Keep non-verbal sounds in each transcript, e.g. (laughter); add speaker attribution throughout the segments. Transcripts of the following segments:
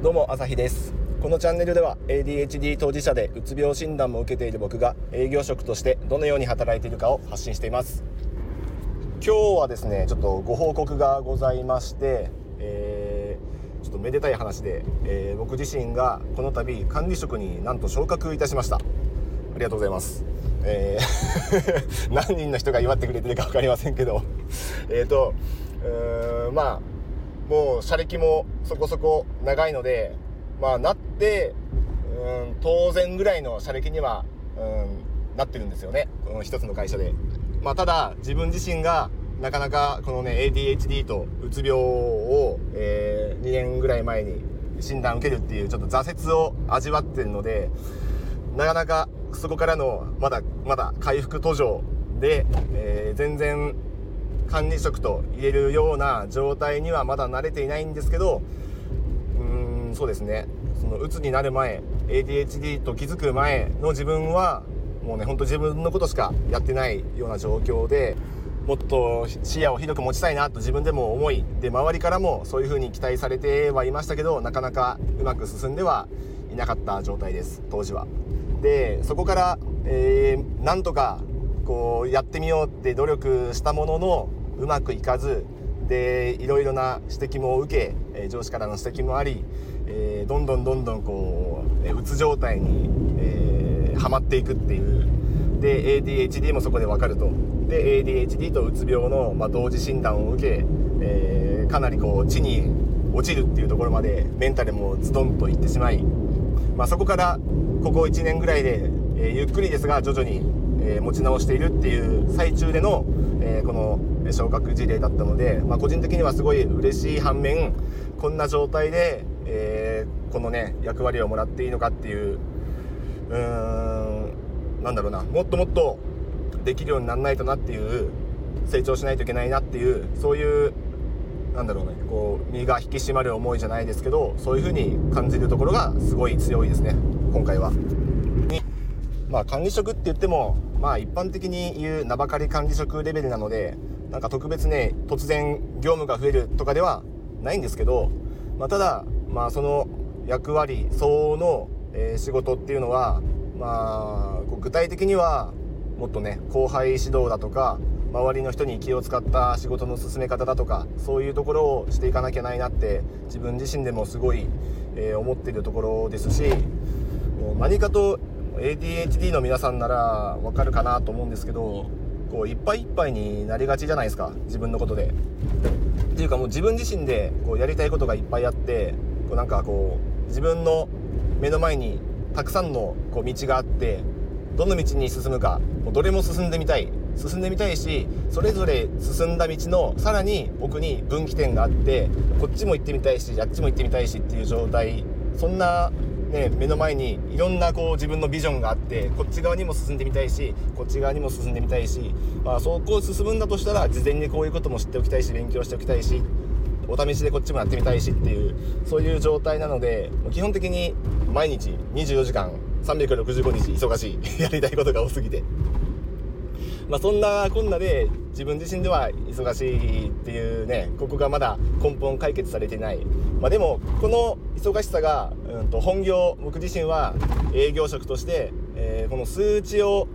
Speaker 1: どうも朝日です。このチャンネルでは ADHD 当事者でうつ病診断も受けている僕が営業職としてどのように働いているかを発信しています。今日はですねちょっとご報告がございまして、えー、ちょっとめでたい話で、えー、僕自身がこの度管理職になんと昇格いたしました。ありがとうございます。えー (laughs) 何人の人が祝ってくれてるか分かりませんけど。えっとうーんまあもう車歴もそこそこ長いので、まあ、なって、うん、当然ぐらいの車歴には、うん、なってるんですよね。この一つの会社で。まあ、ただ、自分自身が、なかなかこのね、ADHD とうつ病を、えー、2年ぐらい前に診断受けるっていうちょっと挫折を味わってるので、なかなかそこからのまだまだ回復途上で、えー、全然管理職と言えるような状態にはまだ慣れていないんですけどうーんそうですねその鬱になる前 ADHD と気づく前の自分はもうねほんと自分のことしかやってないような状況でもっと視野を広く持ちたいなと自分でも思いで周りからもそういう風に期待されてはいましたけどなかなかうまく進んではいなかった状態です当時は。でそこから、えー、なんとかこうやってみようって努力したもののうまくいかずでいろいろな指摘も受け、上司からの指摘もあり、えー、どんどんどんどんこう、うつ状態に、えー、はまっていくっていう。で ADHD もそこで分かると。で ADHD とうつ病の、まあ、同時診断を受け、えー、かなりこう地に落ちるっていうところまでメンタルもズドンといってしまい、まあ、そこからここ1年ぐらいで、えゆっくりですが徐々に、え持ち直しているっていう最中での、えこの昇格事例だったので、まあ、個人的にはすごい嬉しい反面こんな状態で、えー、このね役割をもらっていいのかっていううーんなんだろうなもっともっとできるようにならないとなっていう成長しないといけないなっていうそういうなんだろうねこう身が引き締まる思いじゃないですけどそういう風に感じるところがすごい強いですね今回は。まあ管理職って言ってもまあ一般的に言う名ばかり管理職レベルなのでなんか特別ね突然業務が増えるとかではないんですけど、まあ、ただ、まあ、その役割相応の、えー、仕事っていうのは、まあ、具体的にはもっとね後輩指導だとか周りの人に気を使った仕事の進め方だとかそういうところをしていかなきゃないなって自分自身でもすごい、えー、思っているところですし何かと ADHD の皆さんならわかるかなと思うんですけどこういっぱいいっぱいになりがちじゃないですか自分のことで。っていうかもう自分自身でこうやりたいことがいっぱいあってこうなんかこう自分の目の前にたくさんのこう道があってどの道に進むかもうどれも進んでみたい進んでみたいしそれぞれ進んだ道のさらに奥に分岐点があってこっちも行ってみたいしあっちも行ってみたいしっていう状態そんなね、目の前にいろんなこう自分のビジョンがあってこっち側にも進んでみたいしこっち側にも進んでみたいし、まあ、そこを進むんだとしたら事前にこういうことも知っておきたいし勉強しておきたいしお試しでこっちもやってみたいしっていうそういう状態なので基本的に毎日24時間365日忙しい (laughs) やりたいことが多すぎて。まあ、そんなこんなで自分自身では忙しいっていうねここがまだ根本解決されてない、まあ、でもこの忙しさが、うんと、本業僕自身は営業職として、えー、この数値を、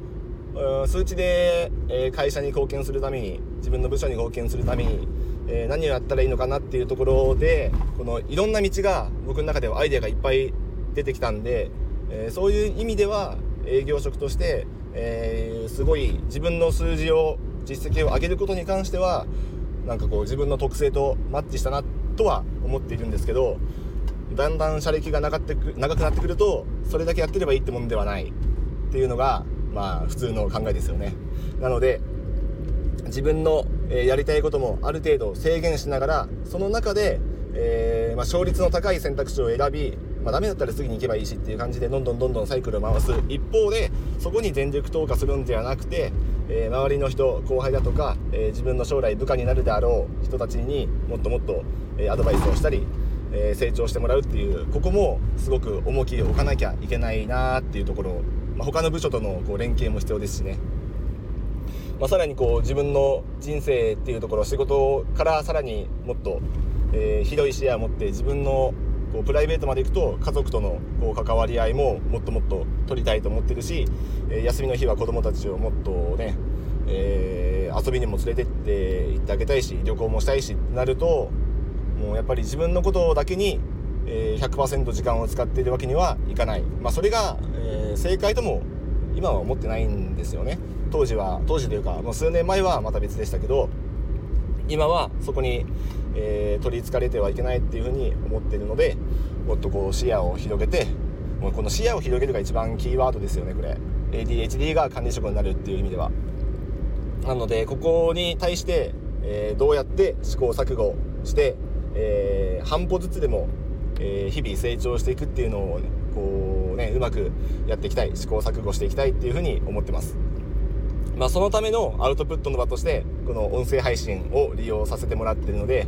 Speaker 1: うん、数値で、えー、会社に貢献するために自分の部署に貢献するために、えー、何をやったらいいのかなっていうところでこのいろんな道が僕の中ではアイデアがいっぱい出てきたんで、えそういう意味では営業職としてえー、すごい自分の数字を実績を上げることに関してはなんかこう自分の特性とマッチしたなとは思っているんですけどだんだん車歴が長ってく長くなってくるとそれだけやってればいいってもんではない。っていうのがまあ普通の考えですよね。なので自分の、えやりたいこともある程度制限しながらその中で、えー、まあ、勝率の高い選択肢を選びまあ、ダメだったら次に行けばいいしっていう感じでどんどんどんどんサイクルを回す一方でそこに全力投下するんではなくて、えー、周りの人後輩だとか、えー、自分の将来部下になるであろう人たちにもっともっと、えアドバイスをしたり、え成長してもらうっていうここもすごく重きを置かなきゃいけないなっていうところ、まあ、他の部署とのこう連携も必要ですしね。まあ、さらにこう自分の人生っていうところ仕事からさらにもっと、えー、広い視野を持って自分のこうプライベートまで行くと家族とのこう関わり合いももっともっと取りたいと思ってるし、えー、休みの日は子供たちをもっとね、えー、遊びにも連れてって行ってあげたいし旅行もしたいしってなるともうやっぱり自分のことだけに、え、100%時間を使っているわけにはいかない、まあ、それが、えー、正解とも今は思ってないんですよね。当時は当時というかもう数年前はまた別でしたけど今はそこに、えー、取りつかれてはいけないっていうふうに思ってるのでもっとこう視野を広げてもうこの視野を広げるが一番キーワードですよねこれ。ADHD が管理職になるっていう意味では。なのでここに対して、えー、どうやって試行錯誤して、えー、半歩ずつでも、えー、日々成長していくっていうのを、ね、こうねうまくやっていきたい試行錯誤していきたいっていうふうに思ってます。まあ、そのためのアウトプットの場としてこの音声配信を利用させてもらっているので、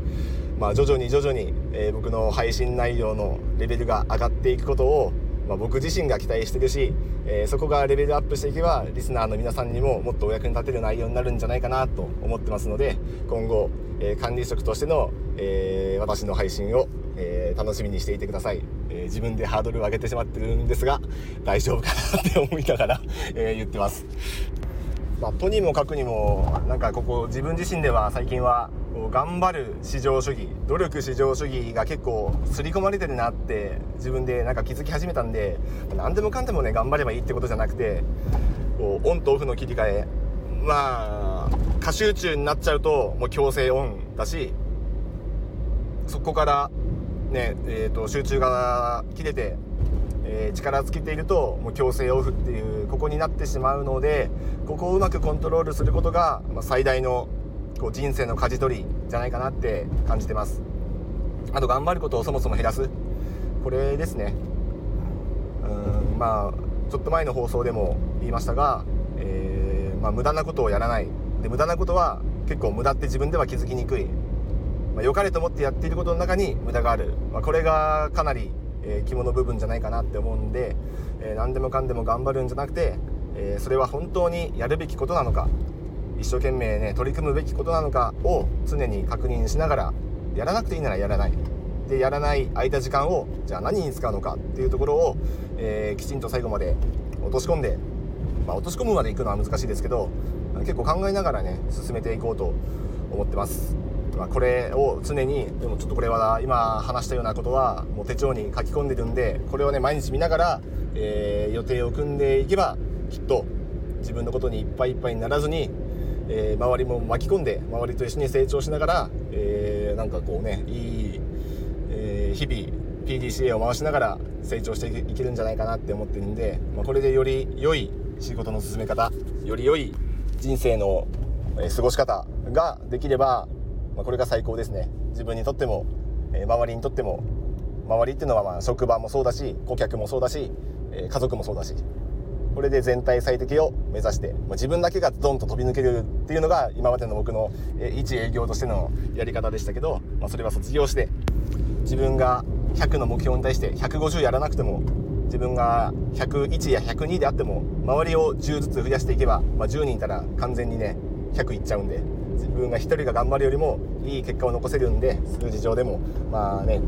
Speaker 1: まあ、徐々に徐々に、えー、僕の配信内容のレベルが上がっていくことを、まあ、僕自身が期待してるし、えー、そこがレベルアップしていけばリスナーの皆さんにももっとお役に立てる内容になるんじゃないかなと思ってますので今後、えー、管理職としての、え私の配信を、え楽しみにしていてください、え自分でハードルを上げてしまってるんですが大丈夫かなって思いながら、え言ってます。まあ、とにもかくにもなんかここ自分自身では最近は頑張る至上主義努力至上主義が結構刷り込まれてるなって自分でなんか気づき始めたんで何でもかんでもね頑張ればいいってことじゃなくてこうオンとオフの切り替えまあ過集中になっちゃうともう強制オンだしそこからねえーと集中が切れてえー、力尽きているともう強制オフっていうここになってしまうのでここをうまくコントロールすることが、まあ、最大のこう人生の舵取りじゃないかなって感じてます。あと頑張ることをそもそも減らす。これですね。うんまあちょっと前の放送でも言いましたが、えー、まあ、無駄なことをやらない。で無駄なことは結構無駄って自分では気づきにくい、まあ、良かれと思ってやっていることの中に無駄がある、まあ、これがかなりえー、肝の部分じゃないかなって思うんで、えー、何でもかんでも頑張るんじゃなくて、えー、それは本当にやるべきことなのか一生懸命ね取り組むべきことなのかを常に確認しながらやらなくていいならやらないでやらない空いた時間をじゃあ何に使うのかっていうところを、えー、きちんと最後まで落とし込んで、まあ、落とし込むまでいくのは難しいですけど結構考えながらね進めていこうと思ってます。まあ、これを常にでもちょっとこれは今話したようなことはもう手帳に書き込んでるんでこれをね毎日見ながら、えー、予定を組んでいけばきっと自分のことにいっぱいいっぱいにならずに、えー、周りも巻き込んで周りと一緒に成長しながら、えー、なんかこうねいい、えー、日々 PDCA を回しながら成長していけるんじゃないかなって思ってるんで、まあ、これでより良い仕事の進め方より良い人生の過ごし方ができればまあ、これが最高ですね。自分にとっても、え、周りにとっても周りっていうのはまあ職場もそうだし顧客もそうだし、えー、家族もそうだしこれで全体最適を目指して、まあ、自分だけがドンと飛び抜けるっていうのが今までの僕の、えー、一営業としてのやり方でしたけど、まあ、それは卒業して自分が100の目標に対して150やらなくても自分が101や102であっても周りを10ずつ増やしていけば、まあ、10人いたら完全にね100いっちゃうんで自分が1人が頑張るよりもいい結果を残せるんで数字上でもまあね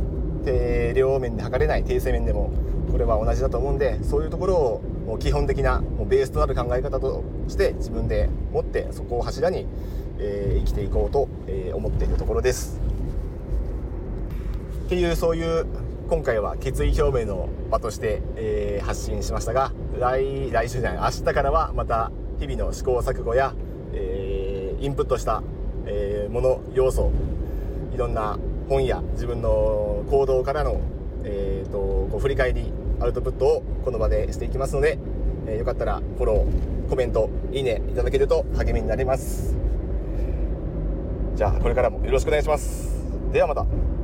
Speaker 1: 定量面で測れない定性面でもこれは同じだと思うんでそういうところをもう基本的なもうベースとなる考え方として自分で持ってそこを柱に、えー、生きていこうと、えー、思っているところです。っていうそういう今回は決意表明の場として、えー、発信しましたが来来週じゃない明日からはまた日々の試行錯誤や、インプットした、えー、もの要素いろんな本や自分の行動からの、えーと、こう振り返りアウトプットをこの場でしていきますので、えー、よかったらフォローコメントいいねいただけると励みになります。じゃあこれからもよろしくお願いします。ではまた。